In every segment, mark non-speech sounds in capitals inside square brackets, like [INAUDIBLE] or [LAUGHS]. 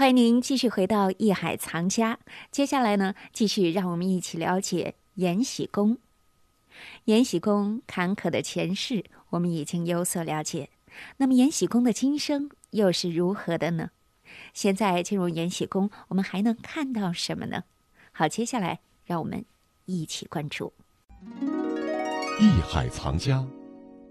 欢迎您继续回到艺海藏家。接下来呢，继续让我们一起了解延禧宫。延禧宫坎坷的前世，我们已经有所了解。那么，延禧宫的今生又是如何的呢？现在进入延禧宫，我们还能看到什么呢？好，接下来让我们一起关注《艺海藏家》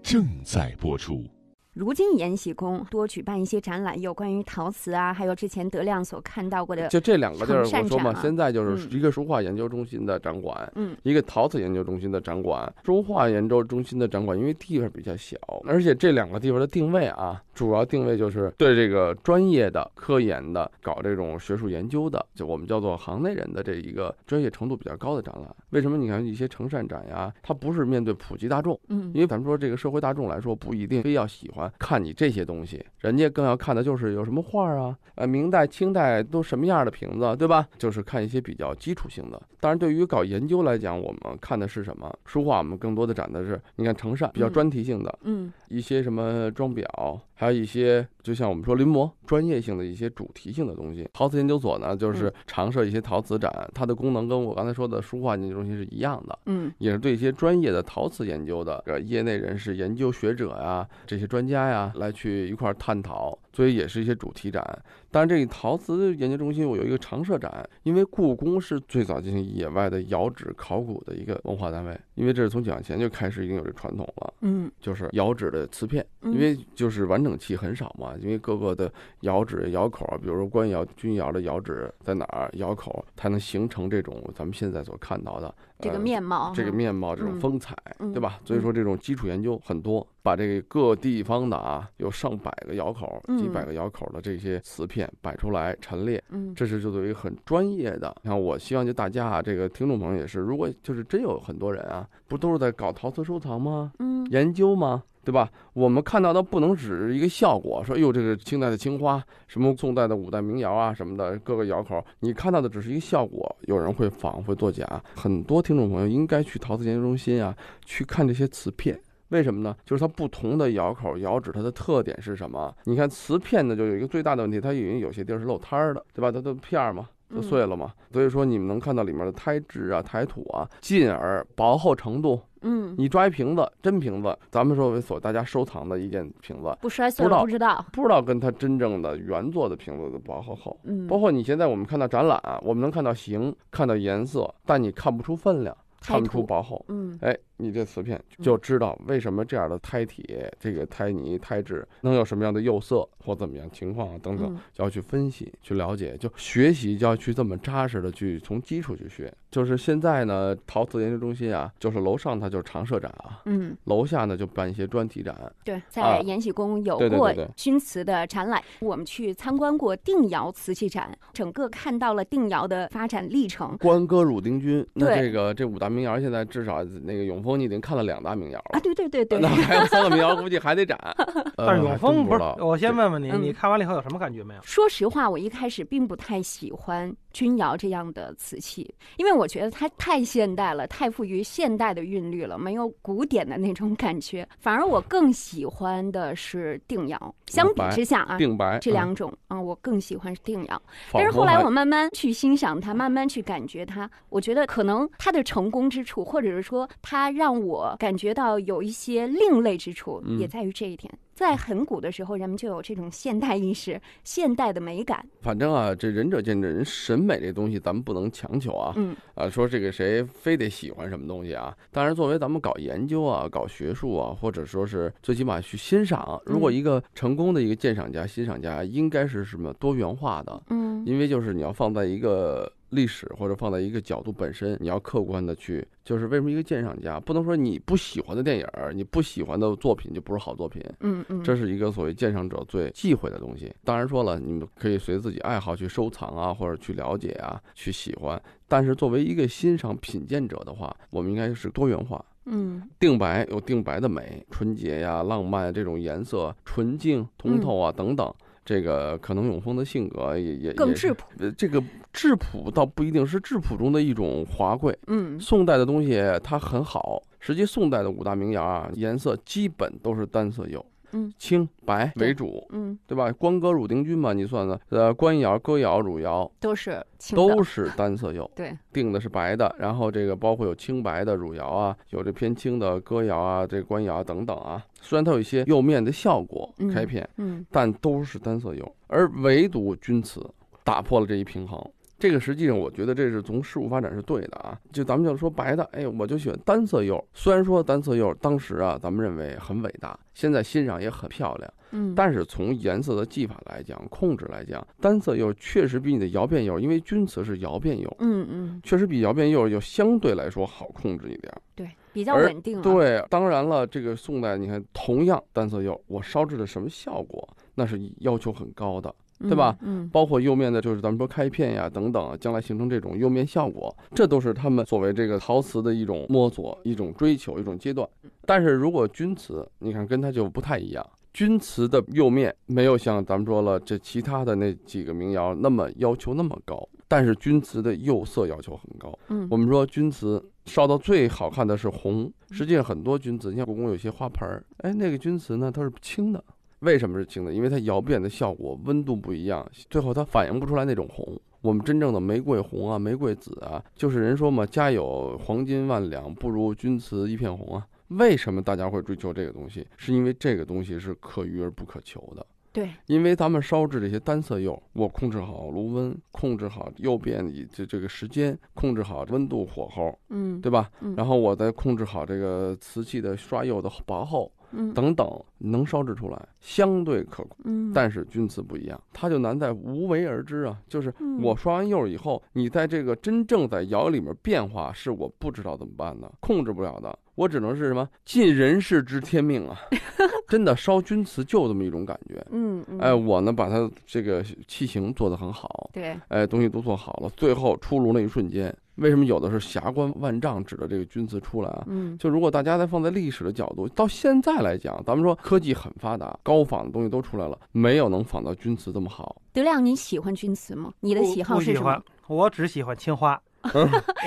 正在播出。如今延禧宫多举办一些展览，有关于陶瓷啊，还有之前德亮所看到过的。就这两个地儿，我说嘛，现在就是一个书画研究中心的展馆，嗯，一个陶瓷研究中心的展馆。书画研究中心的展馆，因为地方比较小，而且这两个地方的定位啊，主要定位就是对这个专业的、科研的、搞这种学术研究的，就我们叫做行内人的这一个专业程度比较高的展览。为什么？你看一些成善展呀，它不是面对普及大众，嗯，因为咱们说这个社会大众来说，不一定非要喜欢看你这些。东西，人家更要看的就是有什么画啊，呃，明代、清代都什么样的瓶子，对吧？就是看一些比较基础性的。当然，对于搞研究来讲，我们看的是什么？书画，我们更多的展的是，你看成善比较专题性的，嗯，一些什么装裱，还有一些就像我们说临摹专业性的一些主题性的东西。陶瓷研究所呢，就是常设一些陶瓷展，它的功能跟我刚才说的书画研究中心是一样的，嗯，也是对一些专业的陶瓷研究的业内人士、研究学者呀，这些专家呀来去。一块探讨，所以也是一些主题展。但是这个陶瓷研究中心，我有一个常设展，因为故宫是最早进行野外的窑址考古的一个文化单位，因为这是从解放前就开始已经有这传统了。嗯，就是窑址的瓷片，因为就是完整器很少嘛，因为各个的窑址、窑口，比如说官窑、钧窑的窑址在哪儿，窑口才能形成这种咱们现在所看到的这个面貌，这个面貌这种风采，对吧？所以说这种基础研究很多，把这个各地方的啊，有上百个窑口、几百个窑口的这些瓷片。摆出来陈列，嗯，这是就等于很专业的。你看，我希望就大家啊，这个听众朋友也是，如果就是真有很多人啊，不都是在搞陶瓷收藏吗？嗯，研究吗？对吧？我们看到的不能只是一个效果，说哟，这个清代的青花，什么宋代的五代名窑啊，什么的各个窑口，你看到的只是一个效果。有人会仿，会作假。很多听众朋友应该去陶瓷研究中心啊，去看这些瓷片。为什么呢？就是它不同的窑口、窑址，它的特点是什么？你看瓷片呢，就有一个最大的问题，它已经有些地儿是露摊儿的，对吧？它都片儿嘛，都碎了嘛。所以说，你们能看到里面的胎质啊、胎土啊，进而薄厚程度。嗯，你抓一瓶子真瓶子，咱们说为所大家收藏的一件瓶子，不摔碎了不知道，不知道跟它真正的原作的瓶子的薄厚厚。嗯，包括你现在我们看到展览，我们能看到形，看到颜色，但你看不出分量，看不出薄厚。嗯，哎。你这瓷片就知道为什么这样的胎体、这个胎泥、胎质能有什么样的釉色或怎么样情况啊等等，就要去分析、去了解，就学习就要去这么扎实的去从基础去学。就是现在呢，陶瓷研究中心啊，就是楼上它就是常设展啊，嗯，楼下呢就办一些专题展。对，在延禧宫有过钧瓷的展览，我们去参观过定窑瓷器展，整个看到了定窑的发展历程。关歌汝丁钧，那这个这五大名窑现在至少那个永丰。你已经看了两大名窑了啊！对对对对，那还有三个名窑，估计还得展。[LAUGHS] 但是永丰不是，我先问问你，你看完了以后有什么感觉没有？说实话，我一开始并不太喜欢钧窑这样的瓷器，因为我觉得它太现代了，太富于现代的韵律了，没有古典的那种感觉。反而我更喜欢的是定窑。相比之下啊，定白这两种啊，我更喜欢是定窑。但是后来我慢慢去欣赏它，慢慢去感觉它，我觉得可能它的成功之处，或者是说它让我感觉到有一些另类之处，也在于这一点。在很古的时候，人们就有这种现代意识、现代的美感。反正啊，这仁者见仁，审美这东西咱们不能强求啊。嗯。啊，说这个谁非得喜欢什么东西啊？当然，作为咱们搞研究啊、搞学术啊，或者说是最起码去欣赏，如果一个成功的一个鉴赏家、欣赏家，应该是什么多元化的。嗯。因为就是你要放在一个。历史或者放在一个角度本身，你要客观的去，就是为什么一个鉴赏家不能说你不喜欢的电影，你不喜欢的作品就不是好作品？嗯嗯，这是一个所谓鉴赏者最忌讳的东西。当然说了，你们可以随自己爱好去收藏啊，或者去了解啊，去喜欢。但是作为一个欣赏品鉴者的话，我们应该是多元化。嗯，定白有定白的美，纯洁呀、浪漫这种颜色，纯净通透啊等等。这个可能永丰的性格也也更质朴。呃，这个质朴倒不一定是质朴中的一种华贵。嗯，宋代的东西它很好。实际宋代的五大名窑啊，颜色基本都是单色釉。嗯青白为主，嗯，对吧？官歌汝定军嘛，你算算，呃，官窑、哥窑、汝窑都是都是单色釉，[LAUGHS] 对，定的是白的，然后这个包括有清白的汝窑啊，有这偏青的哥窑啊，这官窑等等啊。虽然它有一些釉面的效果嗯开片，嗯但都是单色釉，而唯独钧瓷打破了这一平衡。这个实际上，我觉得这是从事物发展是对的啊。就咱们就说白的，哎，我就喜欢单色釉。虽然说单色釉当时啊，咱们认为很伟大，现在欣赏也很漂亮，嗯，但是从颜色的技法来讲、控制来讲，单色釉确实比你的窑变釉，因为钧瓷是窑变釉，嗯嗯，确实比窑变釉要相对来说好控制一点。对，比较稳定啊。对，当然了，这个宋代你看，同样单色釉，我烧制的什么效果，那是要求很高的。对吧嗯？嗯，包括釉面的，就是咱们说开片呀等等，将来形成这种釉面效果，这都是他们所谓这个陶瓷的一种摸索、一种追求、一种阶段。但是如果钧瓷，你看跟它就不太一样，钧瓷的釉面没有像咱们说了这其他的那几个名窑那么要求那么高，但是钧瓷的釉色要求很高。嗯，我们说钧瓷烧到最好看的是红，实际上很多钧瓷，你像故宫有些花盆儿，哎，那个钧瓷呢它是青的。为什么是青的？因为它窑变的效果温度不一样，最后它反映不出来那种红。我们真正的玫瑰红啊、玫瑰紫啊，就是人说嘛，家有黄金万两，不如钧瓷一片红啊。为什么大家会追求这个东西？是因为这个东西是可遇而不可求的。对，因为咱们烧制这些单色釉，我控制好炉温，控制好釉变的这这个时间，控制好温度火候，嗯，对吧？嗯然后我再控制好这个瓷器的刷釉的薄厚嗯等等，能烧制出来，相对可控。嗯，但是钧瓷不一样，它就难在无为而知啊，就是嗯我刷完釉以后，你在这个真正在窑里面变化，是我不知道怎么办的，控制不了的，我只能是什么尽人事知天命啊，[LAUGHS] 真的烧钧瓷就这么一种感觉。嗯嗯，哎，我呢把它这个器型做得很好，对，哎，东西都做好了，最后出炉那一瞬间，为什么有的是霞光万丈指的这个钧瓷出来啊？嗯就如果大家再放在历史的角度，到现在来讲，咱们说科技很发达，高仿的东西都出来了，没有能仿到钧瓷这么好。德亮，你喜欢钧瓷吗？你的喜好是什么？，我只喜欢青花，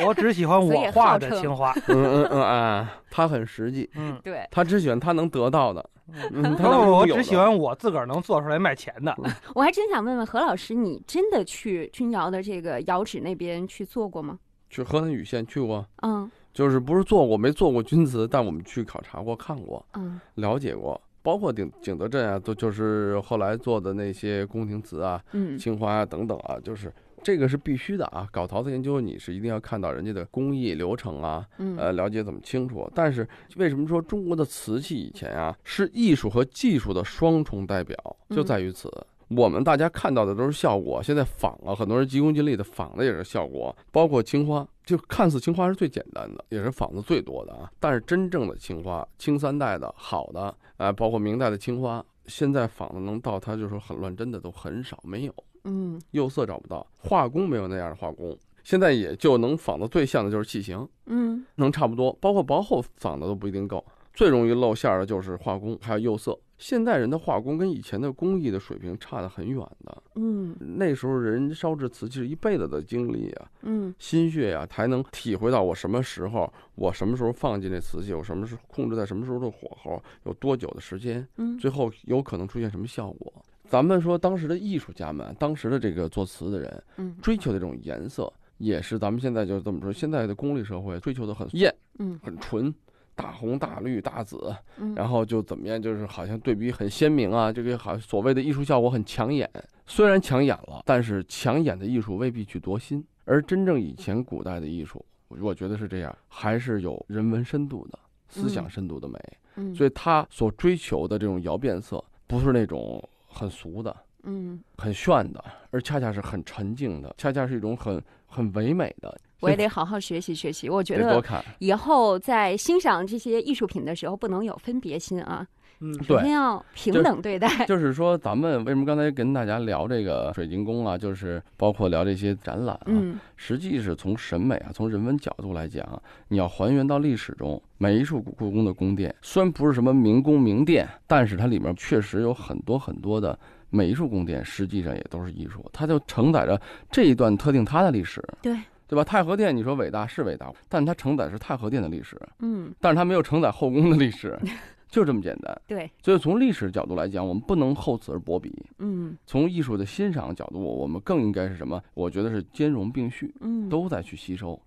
我只喜欢 [LAUGHS] 我画的青花。嗯嗯嗯啊，他很实际，嗯，对，他只喜欢他能得到的，嗯，他我只喜欢我自个儿能做出来卖钱的。我还真想问问何老师，你真的去钧窑的这个窑址那边去做过吗？去河南禹县去过，嗯就是不是做过没做过钧瓷，但我们去考察过、看过、嗯了解过。包括景景德镇啊，都就是后来做的那些宫廷瓷啊、嗯青花啊等等啊，就是这个是必须的啊。搞陶瓷研究，你是一定要看到人家的工艺流程啊，嗯呃，了解怎么清楚。但是为什么说中国的瓷器以前啊是艺术和技术的双重代表，就嗯在于此。我们大家看到的都是效果，现在仿啊，很多人急功近利的仿的也是效果，包括青花，就看似青花是最简单的，也是仿的最多的啊。但是真正的青花，清三代的好的，啊、包括明代的青花，现在仿的能到它就是很乱真的都很少，没有。嗯釉色找不到，画工没有那样的画工，现在也就能仿的最像的就是器型，嗯能差不多，包括薄厚仿的都不一定够。最容易露馅儿的就是画工，还有釉色。现代人的画工跟以前的工艺的水平差得很远的。嗯。那时候人烧制瓷器是一辈子的经历啊、嗯。心血呀、才能体会到我什么时候，我什么时候放进这瓷器，我什么时候控制在什么时候的火候，有多久的时间，嗯。最后有可能出现什么效果。咱们说当时的艺术家们，当时的这个做瓷的人，嗯。追求的这种颜色，也是咱们现在就这么说，现在的功利社会追求的很艳、嗯。很纯，大红、大绿、大紫，嗯，然后就怎么样，就是好像对比很鲜明啊，这个好所谓的艺术效果很抢眼。虽然抢眼了，但是抢眼的艺术未必去夺心，而真正以前古代的艺术，我觉得是这样，还是有人文深度的、思想嗯深度的美。嗯所以他所追求的这种窑变色，不是那种很俗的。嗯，很炫的，而恰恰是很沉静的，恰恰是一种很很唯美的。我也得好好学习学习。我觉得以后在欣赏这些艺术品的时候，不能有分别心啊，嗯，首先要平等对待。就是说，咱们为什么刚才跟大家聊这个水晶宫啊，就是包括聊这些展览啊，嗯实际是从审美啊，从人文角度来讲，你要还原到历史中，每一处故宫的宫殿，虽然不是什么名宫名殿，但是它里面确实有很多很多的每一处宫殿，实际上也都是艺术，它就承载着这一段特定它的历史。对。对吧？太和殿，你说伟大是伟大，但它承载是太和殿的历史，嗯但是它没有承载后宫的历史，[LAUGHS] 就这么简单。对，所以从历史角度来讲，我们不能厚此而薄彼；嗯从艺术的欣赏角度，我们更应该是什么？我觉得是兼容并蓄，嗯，都在去吸收。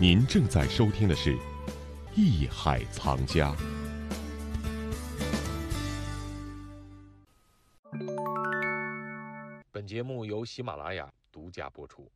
您正在收听的是《艺海藏家》。本节目由喜马拉雅独家播出。